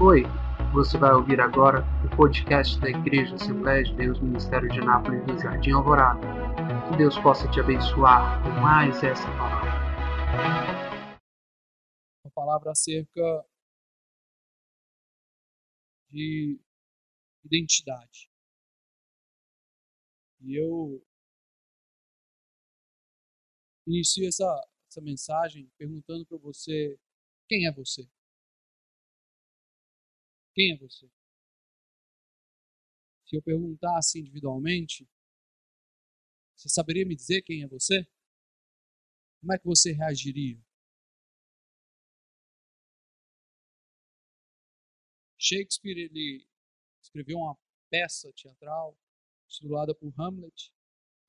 Oi, você vai ouvir agora o podcast da Igreja Assembleia de Deus Ministério de Anápolis do Jardim Alvorada. Que Deus possa te abençoar com mais essa palavra. Uma palavra acerca de identidade. E eu inicio essa, essa mensagem perguntando para você: quem é você? Quem é você? Se eu perguntasse individualmente, você saberia me dizer quem é você? Como é que você reagiria? Shakespeare ele escreveu uma peça teatral titulada por Hamlet,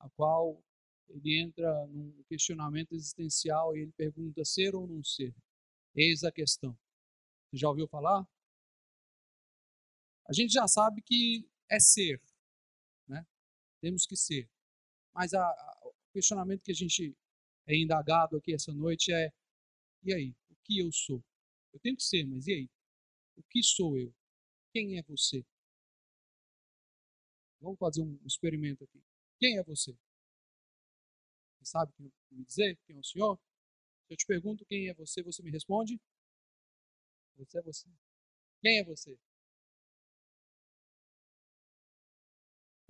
a qual ele entra num questionamento existencial e ele pergunta ser ou não ser. Eis a questão. Você já ouviu falar? A gente já sabe que é ser, né? Temos que ser. Mas a, a, o questionamento que a gente é indagado aqui essa noite é: e aí? O que eu sou? Eu tenho que ser, mas e aí? O que sou eu? Quem é você? Vamos fazer um experimento aqui. Quem é você? Você sabe me dizer quem é o senhor? Se eu te pergunto quem é você, você me responde? Você é você. Quem é você?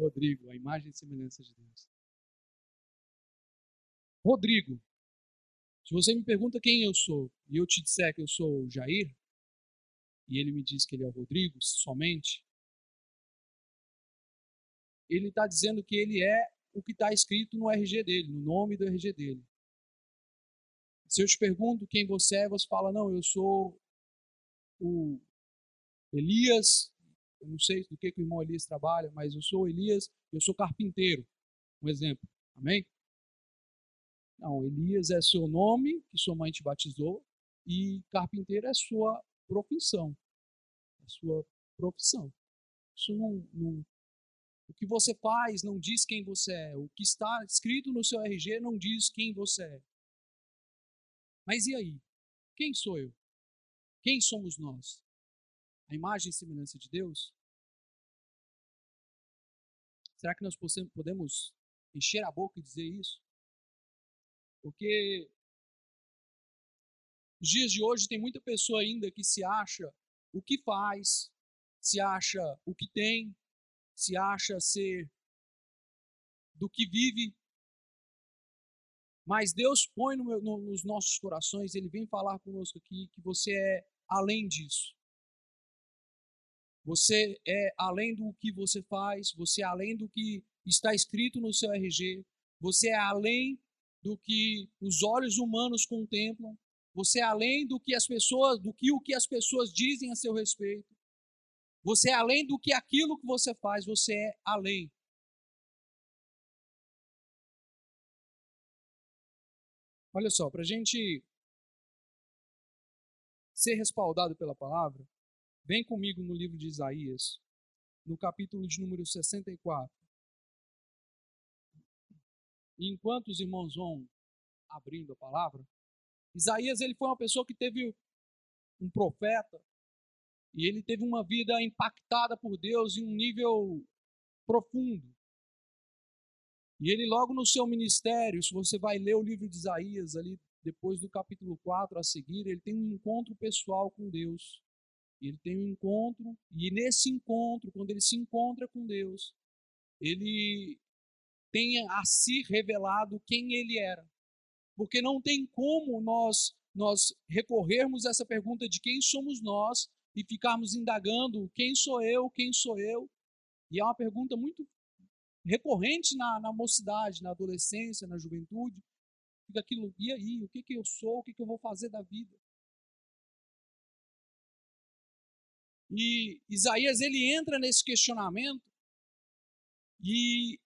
Rodrigo, a imagem e semelhança de Deus. Rodrigo, se você me pergunta quem eu sou e eu te disser que eu sou o Jair, e ele me diz que ele é o Rodrigo somente, ele está dizendo que ele é o que está escrito no RG dele, no nome do RG dele. Se eu te pergunto quem você é, você fala, não, eu sou o Elias eu não sei do que, que o irmão Elias trabalha, mas eu sou Elias, eu sou carpinteiro. Um exemplo. Amém? Não, Elias é seu nome, que sua mãe te batizou, e carpinteiro é sua profissão. É sua profissão. Isso não, não, o que você faz não diz quem você é. O que está escrito no seu RG não diz quem você é. Mas e aí? Quem sou eu? Quem somos nós? A imagem e semelhança de Deus? Será que nós podemos encher a boca e dizer isso? Porque nos dias de hoje tem muita pessoa ainda que se acha o que faz, se acha o que tem, se acha ser do que vive. Mas Deus põe no, no, nos nossos corações, Ele vem falar conosco aqui que você é além disso. Você é além do que você faz, você é além do que está escrito no seu RG, você é além do que os olhos humanos contemplam, você é além do que as pessoas, do que o que as pessoas dizem a seu respeito. Você é além do que aquilo que você faz, você é além. Olha só, para a gente ser respaldado pela palavra, Vem comigo no livro de Isaías, no capítulo de número 64. E enquanto os irmãos vão abrindo a palavra, Isaías ele foi uma pessoa que teve um profeta e ele teve uma vida impactada por Deus em um nível profundo. E ele logo no seu ministério, se você vai ler o livro de Isaías ali depois do capítulo 4 a seguir, ele tem um encontro pessoal com Deus ele tem um encontro, e nesse encontro, quando ele se encontra com Deus, ele tem a si revelado quem ele era. Porque não tem como nós nós recorrermos a essa pergunta de quem somos nós e ficarmos indagando quem sou eu, quem sou eu. E é uma pergunta muito recorrente na, na mocidade, na adolescência, na juventude. Fica aquilo, e aí, o que, que eu sou, o que, que eu vou fazer da vida? E Isaías ele entra nesse questionamento e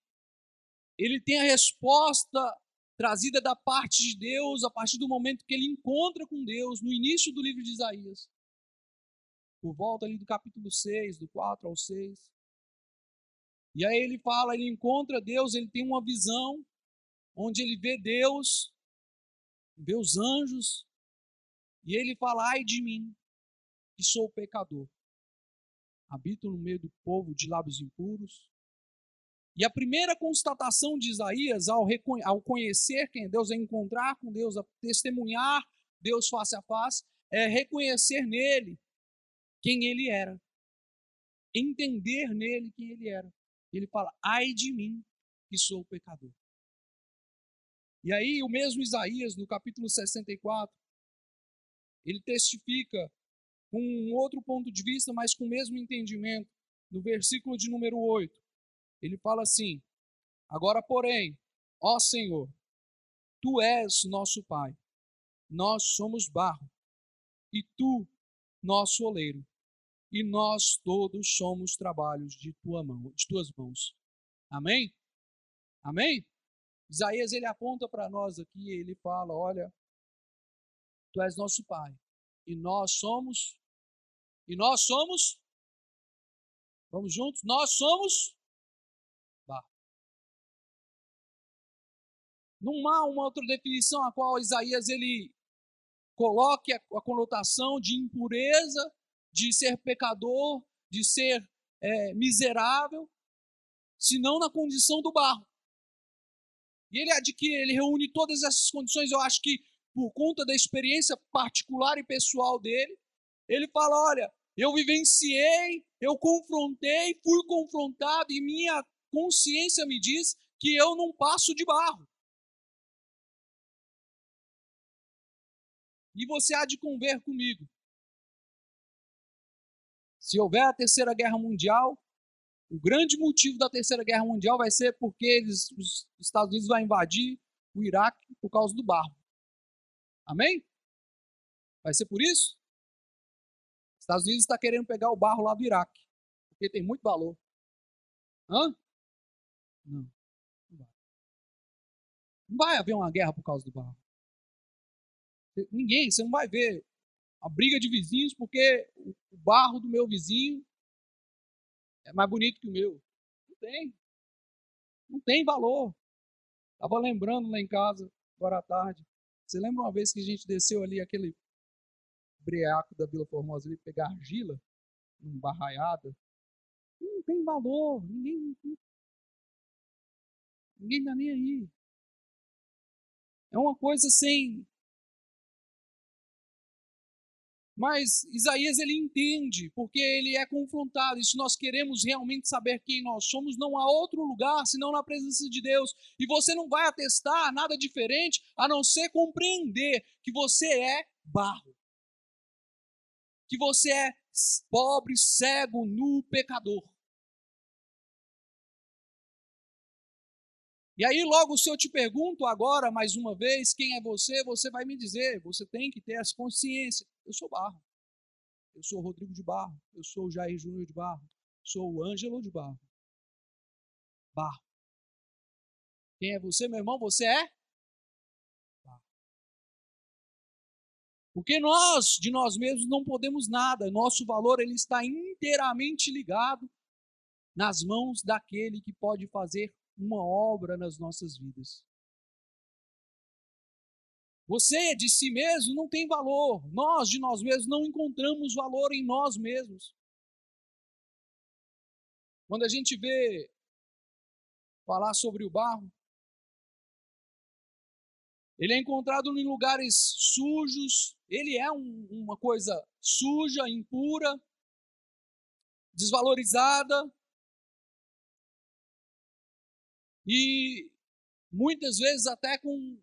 ele tem a resposta trazida da parte de Deus a partir do momento que ele encontra com Deus no início do livro de Isaías. Por volta ali do capítulo 6, do 4 ao 6. E aí ele fala, ele encontra Deus, ele tem uma visão onde ele vê Deus, vê os anjos, e ele fala: "Ai de mim, que sou pecador". Habito no meio do povo de lábios impuros. E a primeira constatação de Isaías ao, ao conhecer quem é Deus, a encontrar com Deus, a testemunhar Deus face a face, é reconhecer nele quem ele era. Entender nele quem ele era. Ele fala: ai de mim, que sou pecador. E aí, o mesmo Isaías, no capítulo 64, ele testifica com um outro ponto de vista, mas com o mesmo entendimento. No versículo de número 8, ele fala assim: Agora, porém, ó Senhor, tu és nosso Pai, nós somos barro, e tu, nosso oleiro, e nós todos somos trabalhos de tua mão, de tuas mãos. Amém? Amém? Isaías ele aponta para nós aqui, ele fala, olha, tu és nosso pai, e nós somos e nós somos Vamos juntos? Nós somos barro. Não há uma outra definição a qual Isaías ele coloque a, a conotação de impureza, de ser pecador, de ser é, miserável, senão na condição do barro. E ele adquire, ele reúne todas essas condições, eu acho que por conta da experiência particular e pessoal dele, ele fala: olha, eu vivenciei, eu confrontei, fui confrontado e minha consciência me diz que eu não passo de barro. E você há de conver comigo. Se houver a terceira guerra mundial, o grande motivo da terceira guerra mundial vai ser porque eles, os Estados Unidos vão invadir o Iraque por causa do barro. Amém? Vai ser por isso? Os Estados Unidos está querendo pegar o barro lá do Iraque, porque tem muito valor. Hã? Não. Não vai. Não vai haver uma guerra por causa do barro. Ninguém, você não vai ver a briga de vizinhos porque o barro do meu vizinho é mais bonito que o meu. Não tem. Não tem valor. Estava lembrando lá em casa, agora à tarde. Você lembra uma vez que a gente desceu ali aquele breaco da Vila Formosa ali pegar argila, um barraiada? Não tem valor. Ninguém, ninguém dá nem aí. É uma coisa sem, Mas Isaías ele entende, porque ele é confrontado. E se nós queremos realmente saber quem nós somos, não há outro lugar senão na presença de Deus. E você não vai atestar nada diferente a não ser compreender que você é barro. Que você é pobre, cego, nu, pecador. E aí, logo, se eu te pergunto agora, mais uma vez, quem é você, você vai me dizer, você tem que ter essa consciência. Eu sou Barro. Eu sou o Rodrigo de Barro. Eu sou o Jair Júnior de Barro. Sou o Ângelo de Barro. Barro. Quem é você, meu irmão? Você é? Porque nós, de nós mesmos, não podemos nada. Nosso valor ele está inteiramente ligado nas mãos daquele que pode fazer uma obra nas nossas vidas. Você de si mesmo não tem valor. Nós de nós mesmos não encontramos valor em nós mesmos. Quando a gente vê falar sobre o barro, ele é encontrado em lugares sujos, ele é um, uma coisa suja, impura, desvalorizada, e muitas vezes até com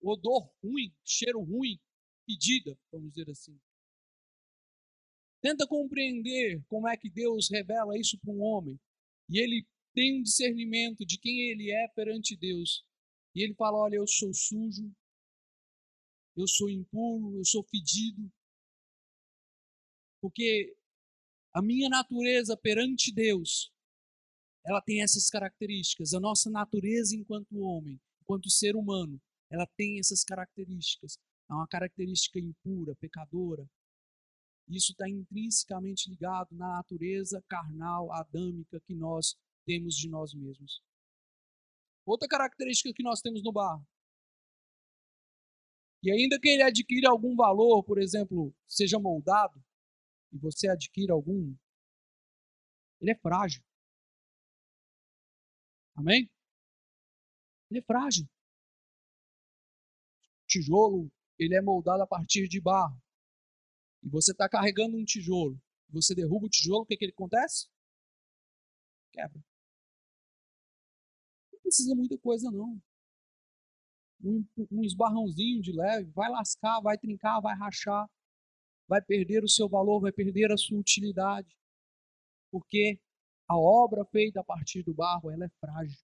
odor ruim, cheiro ruim, pedida, vamos dizer assim. Tenta compreender como é que Deus revela isso para um homem. E ele tem um discernimento de quem ele é perante Deus. E ele fala: Olha, eu sou sujo, eu sou impuro, eu sou fedido. Porque a minha natureza perante Deus ela tem essas características. A nossa natureza enquanto homem, enquanto ser humano, ela tem essas características. É uma característica impura, pecadora. Isso está intrinsecamente ligado na natureza carnal, adâmica que nós temos de nós mesmos. Outra característica que nós temos no barro. E ainda que ele adquira algum valor, por exemplo, seja moldado, e você adquira algum Ele é frágil. Amém? Ele é frágil. Tijolo, ele é moldado a partir de barro. E você está carregando um tijolo. Você derruba o tijolo, o que, que ele acontece? Quebra. Precisa muita coisa, não. Um, um esbarrãozinho de leve, vai lascar, vai trincar, vai rachar, vai perder o seu valor, vai perder a sua utilidade. Porque a obra feita a partir do barro, ela é frágil.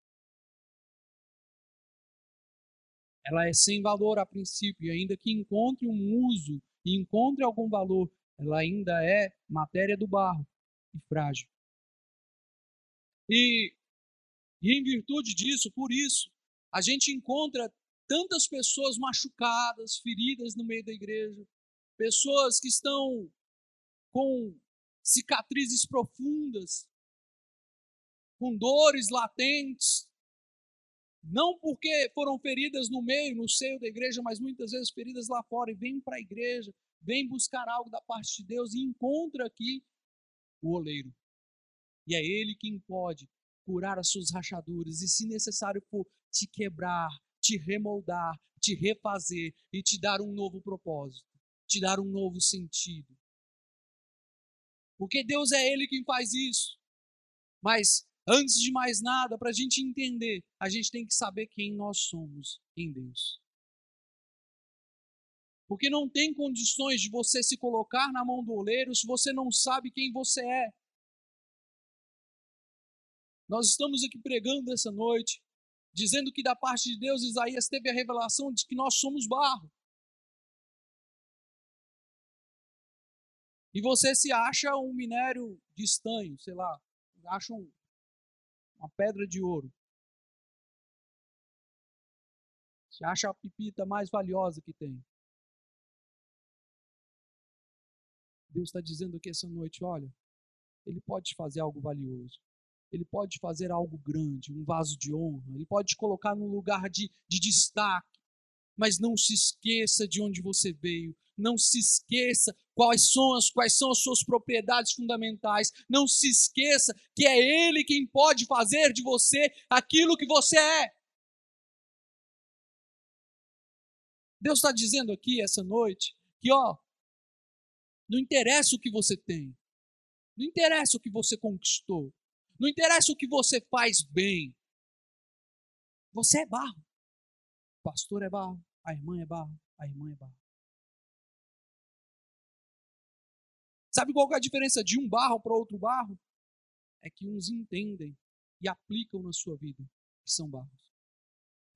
Ela é sem valor a princípio, e ainda que encontre um uso e encontre algum valor, ela ainda é matéria do barro e frágil. E, e em virtude disso, por isso, a gente encontra tantas pessoas machucadas, feridas no meio da igreja, pessoas que estão com cicatrizes profundas, com dores latentes, não porque foram feridas no meio, no seio da igreja, mas muitas vezes feridas lá fora, e vêm para a igreja, vêm buscar algo da parte de Deus e encontra aqui o oleiro. E é ele quem pode curar as suas rachaduras e, se necessário for, te quebrar, te remoldar, te refazer e te dar um novo propósito, te dar um novo sentido. Porque Deus é Ele quem faz isso. Mas Antes de mais nada, para a gente entender, a gente tem que saber quem nós somos em Deus. Porque não tem condições de você se colocar na mão do oleiro se você não sabe quem você é. Nós estamos aqui pregando essa noite, dizendo que da parte de Deus, Isaías teve a revelação de que nós somos barro. E você se acha um minério de estanho, sei lá, acha um, uma pedra de ouro. Você acha a pipita mais valiosa que tem. Deus está dizendo aqui essa noite: olha, Ele pode fazer algo valioso. Ele pode fazer algo grande, um vaso de honra. Ele pode te colocar num lugar de, de destaque. Mas não se esqueça de onde você veio. Não se esqueça quais são, as, quais são as suas propriedades fundamentais. Não se esqueça que é Ele quem pode fazer de você aquilo que você é. Deus está dizendo aqui essa noite que, ó, não interessa o que você tem, não interessa o que você conquistou, não interessa o que você faz bem. Você é barro. O pastor é barro, a irmã é barro, a irmã é barro. Sabe qual é a diferença de um barro para outro barro? É que uns entendem e aplicam na sua vida, que são barros.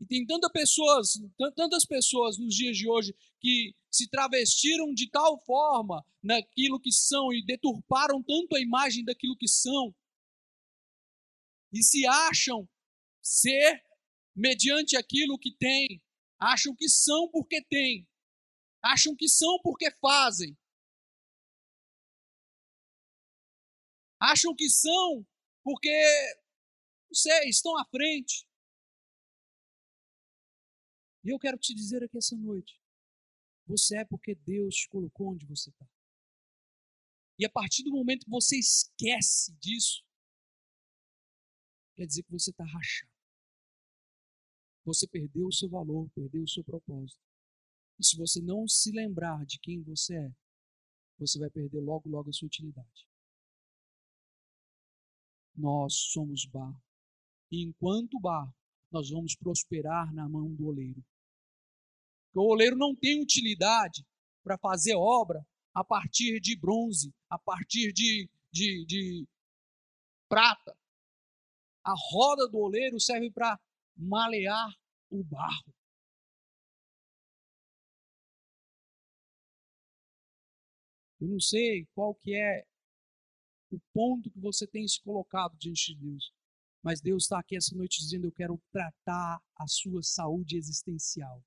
E tem tantas pessoas, tantas pessoas nos dias de hoje que se travestiram de tal forma naquilo que são e deturparam tanto a imagem daquilo que são e se acham ser mediante aquilo que têm, acham que são porque têm, acham que são porque fazem, acham que são porque, não sei, estão à frente. E eu quero te dizer aqui essa noite: você é porque Deus te colocou onde você está. E a partir do momento que você esquece disso, quer dizer que você está rachado. Você perdeu o seu valor, perdeu o seu propósito. E se você não se lembrar de quem você é, você vai perder logo, logo a sua utilidade nós somos barro. E enquanto barro, nós vamos prosperar na mão do oleiro. Porque o oleiro não tem utilidade para fazer obra a partir de bronze, a partir de, de, de prata. A roda do oleiro serve para malear o barro. Eu não sei qual que é o ponto que você tem se colocado diante de Deus. Mas Deus está aqui essa noite dizendo: Eu quero tratar a sua saúde existencial.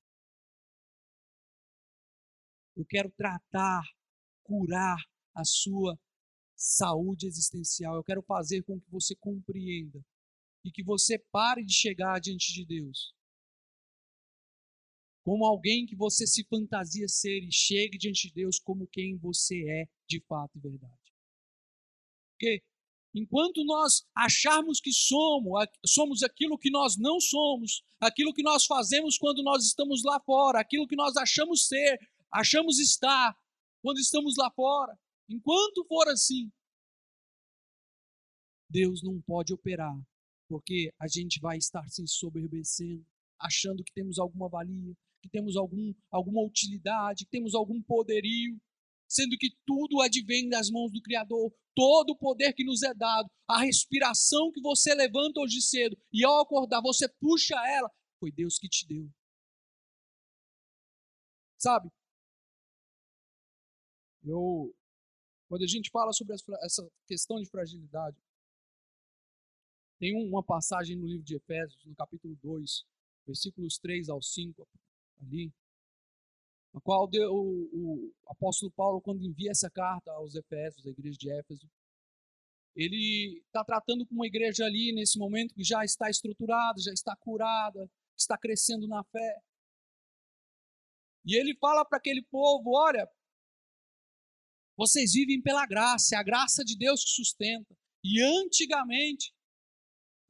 Eu quero tratar, curar a sua saúde existencial. Eu quero fazer com que você compreenda e que você pare de chegar diante de Deus como alguém que você se fantasia ser e chegue diante de Deus como quem você é de fato e verdade. Porque enquanto nós acharmos que somos, somos aquilo que nós não somos, aquilo que nós fazemos quando nós estamos lá fora, aquilo que nós achamos ser, achamos estar quando estamos lá fora, enquanto for assim, Deus não pode operar, porque a gente vai estar se soberbecendo, achando que temos alguma valia, que temos algum, alguma utilidade, que temos algum poderio, sendo que tudo advém das mãos do Criador, todo o poder que nos é dado, a respiração que você levanta hoje cedo e ao acordar você puxa ela, foi Deus que te deu. Sabe? Eu, quando a gente fala sobre essa questão de fragilidade, tem uma passagem no livro de Efésios, no capítulo 2, versículos 3 ao 5, ali, na qual o, o, apóstolo Paulo, quando envia essa carta aos Efésios, à igreja de Éfeso, ele está tratando com uma igreja ali nesse momento que já está estruturada, já está curada, está crescendo na fé. E ele fala para aquele povo: olha, vocês vivem pela graça, é a graça de Deus que sustenta. E antigamente,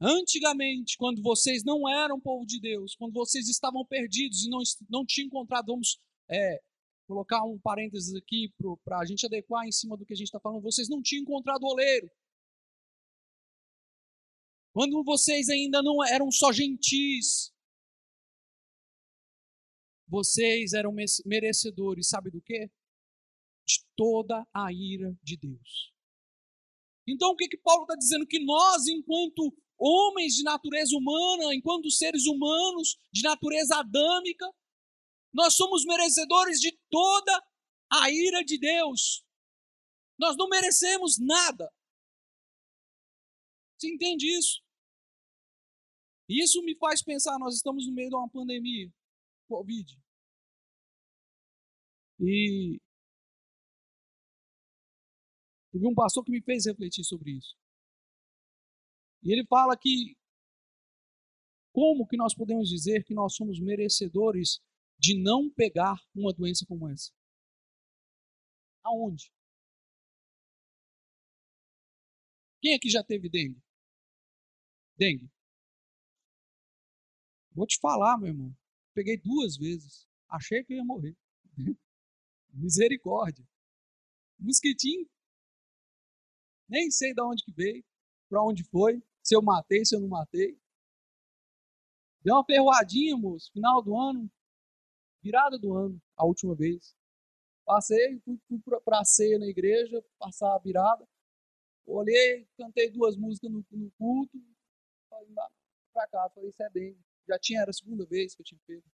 Antigamente, quando vocês não eram povo de Deus, quando vocês estavam perdidos e não, não tinham encontrado, vamos é, colocar um parênteses aqui para a gente adequar em cima do que a gente está falando, vocês não tinham encontrado o oleiro. Quando vocês ainda não eram só gentis, vocês eram merecedores, sabe do quê? De toda a ira de Deus. Então o que, que Paulo está dizendo? Que nós, enquanto homens de natureza humana, enquanto seres humanos de natureza adâmica, nós somos merecedores de toda a ira de Deus. Nós não merecemos nada. Você entende isso? Isso me faz pensar, nós estamos no meio de uma pandemia, Covid. E teve um pastor que me fez refletir sobre isso. E ele fala que como que nós podemos dizer que nós somos merecedores de não pegar uma doença como essa? Aonde? Quem aqui já teve dengue? Dengue. Vou te falar, meu irmão. Peguei duas vezes. Achei que eu ia morrer. Misericórdia. Mosquitinho. Nem sei de onde que veio, para onde foi se eu matei, se eu não matei. Deu uma ferroadinha, moço, final do ano, virada do ano, a última vez. Passei, fui, fui para a ceia na igreja, passar a virada. Olhei, cantei duas músicas no, no culto, falei para cá, falei, isso é bem. Já tinha, era a segunda vez que eu tinha feito.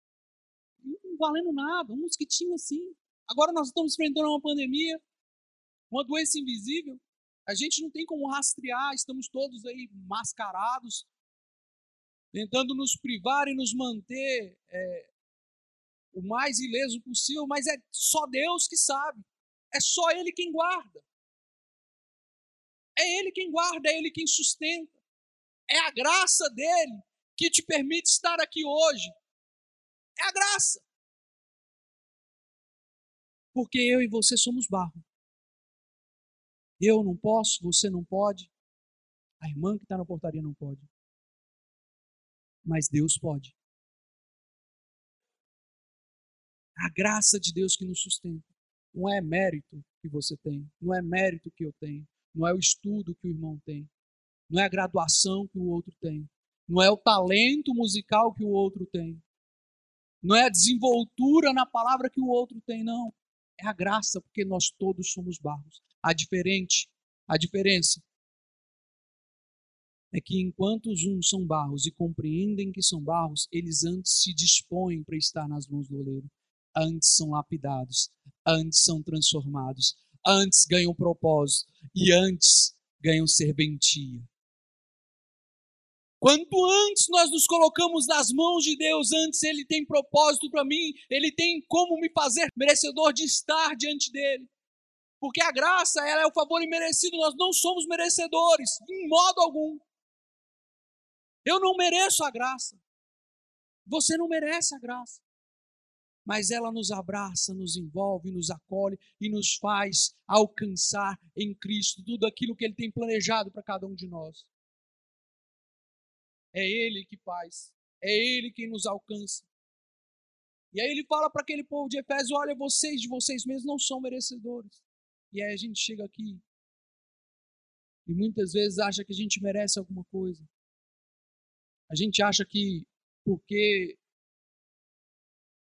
Não valendo nada, um mosquitinho assim. Agora nós estamos enfrentando uma pandemia, uma doença invisível. A gente não tem como rastrear, estamos todos aí mascarados, tentando nos privar e nos manter é, o mais ileso possível, mas é só Deus que sabe. É só Ele quem guarda. É Ele quem guarda, é Ele quem sustenta. É a graça dele que te permite estar aqui hoje. É a graça. Porque eu e você somos barro. Eu não posso, você não pode. A irmã que está na portaria não pode. Mas Deus pode. A graça de Deus que nos sustenta. Não é mérito que você tem, não é mérito que eu tenho, não é o estudo que o irmão tem, não é a graduação que o outro tem, não é o talento musical que o outro tem, não é a desenvoltura na palavra que o outro tem, não. É a graça, porque nós todos somos barros. A diferente, a diferença é que enquanto os uns são barros e compreendem que são barros, eles antes se dispõem para estar nas mãos do oleiro. Antes são lapidados, antes são transformados, antes ganham propósito e antes ganham serventia. Quanto antes nós nos colocamos nas mãos de Deus, antes Ele tem propósito para mim, Ele tem como me fazer merecedor de estar diante dele. Porque a graça, ela é o favor imerecido, nós não somos merecedores, em modo algum. Eu não mereço a graça. Você não merece a graça. mas ela nos abraça, nos envolve, nos acolhe e nos faz alcançar em Cristo tudo aquilo que Ele tem planejado para cada um de nós. É Ele que faz, é Ele quem nos alcança. E aí ele fala para aquele povo de Efésio: olha, vocês de vocês mesmos não são merecedores. E aí a gente chega aqui e muitas vezes acha que a gente merece alguma coisa. A gente acha que porque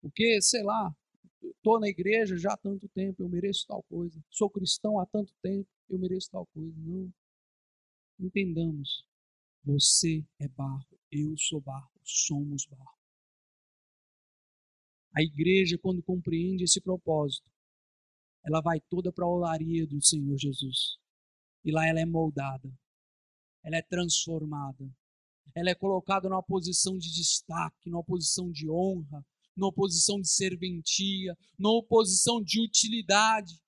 porque, sei lá, estou na igreja já há tanto tempo, eu mereço tal coisa. Sou cristão há tanto tempo, eu mereço tal coisa. Não. Entendamos. Você é barro, eu sou barro, somos barro. A igreja, quando compreende esse propósito, ela vai toda para a olaria do Senhor Jesus. E lá ela é moldada, ela é transformada, ela é colocada numa posição de destaque, numa posição de honra, numa posição de serventia, numa posição de utilidade.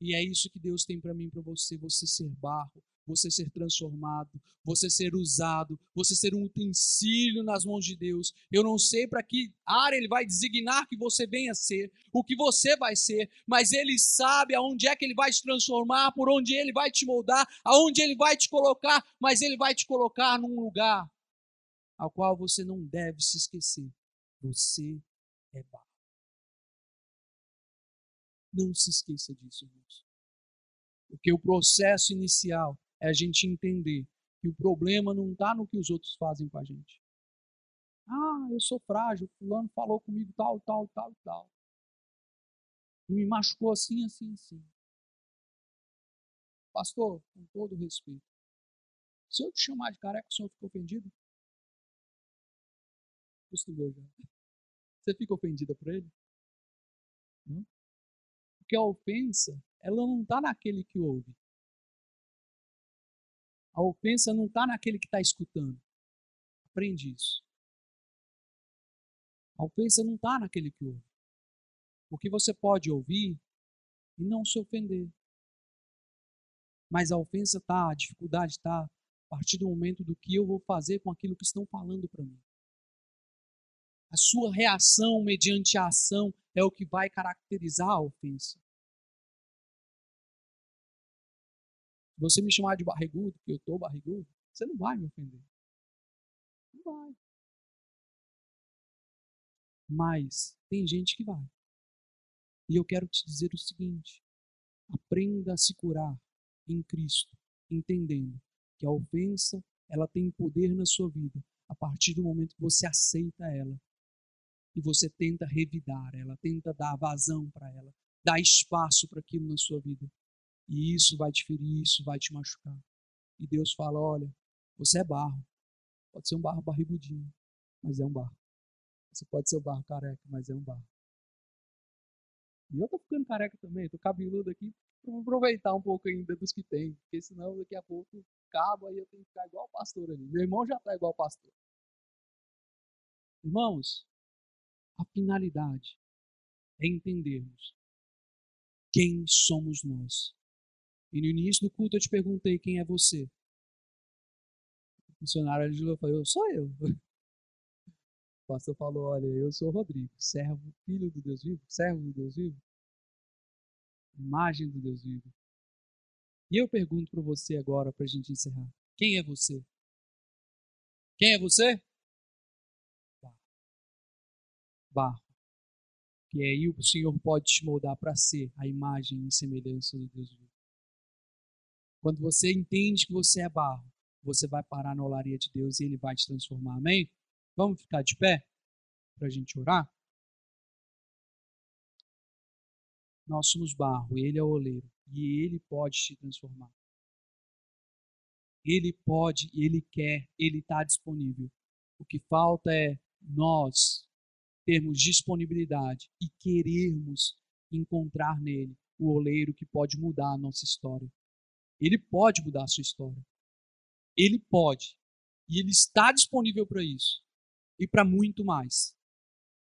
E é isso que Deus tem para mim, para você, você ser barro, você ser transformado, você ser usado, você ser um utensílio nas mãos de Deus. Eu não sei para que área Ele vai designar que você venha ser, o que você vai ser, mas Ele sabe aonde é que Ele vai te transformar, por onde Ele vai te moldar, aonde Ele vai te colocar, mas Ele vai te colocar num lugar ao qual você não deve se esquecer. Você é barro. Não se esqueça disso, irmãos. Porque o processo inicial é a gente entender que o problema não está no que os outros fazem com a gente. Ah, eu sou frágil, fulano falou comigo tal, tal, tal, tal. E me machucou assim, assim, assim. Pastor, com todo respeito, se eu te chamar de careca, o senhor ficou ofendido? Acostumou já. Você fica ofendida por ele? Não? Porque a ofensa, ela não está naquele que ouve. A ofensa não está naquele que está escutando. Aprende isso. A ofensa não está naquele que ouve. Porque você pode ouvir e não se ofender. Mas a ofensa está, a dificuldade está a partir do momento do que eu vou fazer com aquilo que estão falando para mim. A sua reação mediante a ação é o que vai caracterizar a ofensa. Se você me chamar de barrigudo, que eu estou barrigudo, você não vai me ofender. Não vai. Mas tem gente que vai. E eu quero te dizer o seguinte: aprenda a se curar em Cristo, entendendo que a ofensa ela tem poder na sua vida a partir do momento que você aceita ela e você tenta revidar ela, tenta dar vazão para ela, dar espaço para aquilo na sua vida. E isso vai te ferir, isso vai te machucar. E Deus fala: olha, você é barro. Pode ser um barro barrigudinho, mas é um barro. Você pode ser um barro careca, mas é um barro. E eu tô ficando careca também, tô cabeludo aqui. Vou aproveitar um pouco ainda dos que tem, porque senão daqui a pouco acaba e eu tenho que ficar igual o pastor ali. Meu irmão já tá igual o pastor. Irmãos, a finalidade é entendermos quem somos nós. E no início do culto eu te perguntei quem é você. O missionário ali falou, sou eu. O pastor falou, olha, eu sou Rodrigo, servo, filho do Deus vivo, servo do Deus vivo, imagem do Deus vivo. E eu pergunto para você agora, para a gente encerrar, quem é você? Quem é você? barro. Que aí o Senhor pode te moldar para ser a imagem e semelhança do Deus vivo. Quando você entende que você é barro, você vai parar na olaria de Deus e Ele vai te transformar. Amém? Vamos ficar de pé para a gente orar? Nós somos barro, Ele é o oleiro e Ele pode te transformar. Ele pode, Ele quer, Ele está disponível. O que falta é nós termos disponibilidade e querermos encontrar nele o oleiro que pode mudar a nossa história. Ele pode mudar a sua história. Ele pode. E ele está disponível para isso. E para muito mais.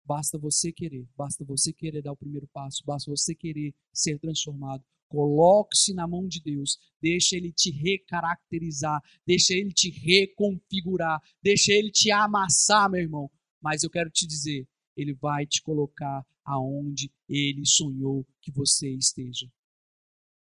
Basta você querer, basta você querer dar o primeiro passo, basta você querer ser transformado. Coloque-se na mão de Deus, deixa Ele te recaracterizar, deixa Ele te reconfigurar, deixa Ele te amassar, meu irmão. Mas eu quero te dizer, ele vai te colocar aonde ele sonhou que você esteja.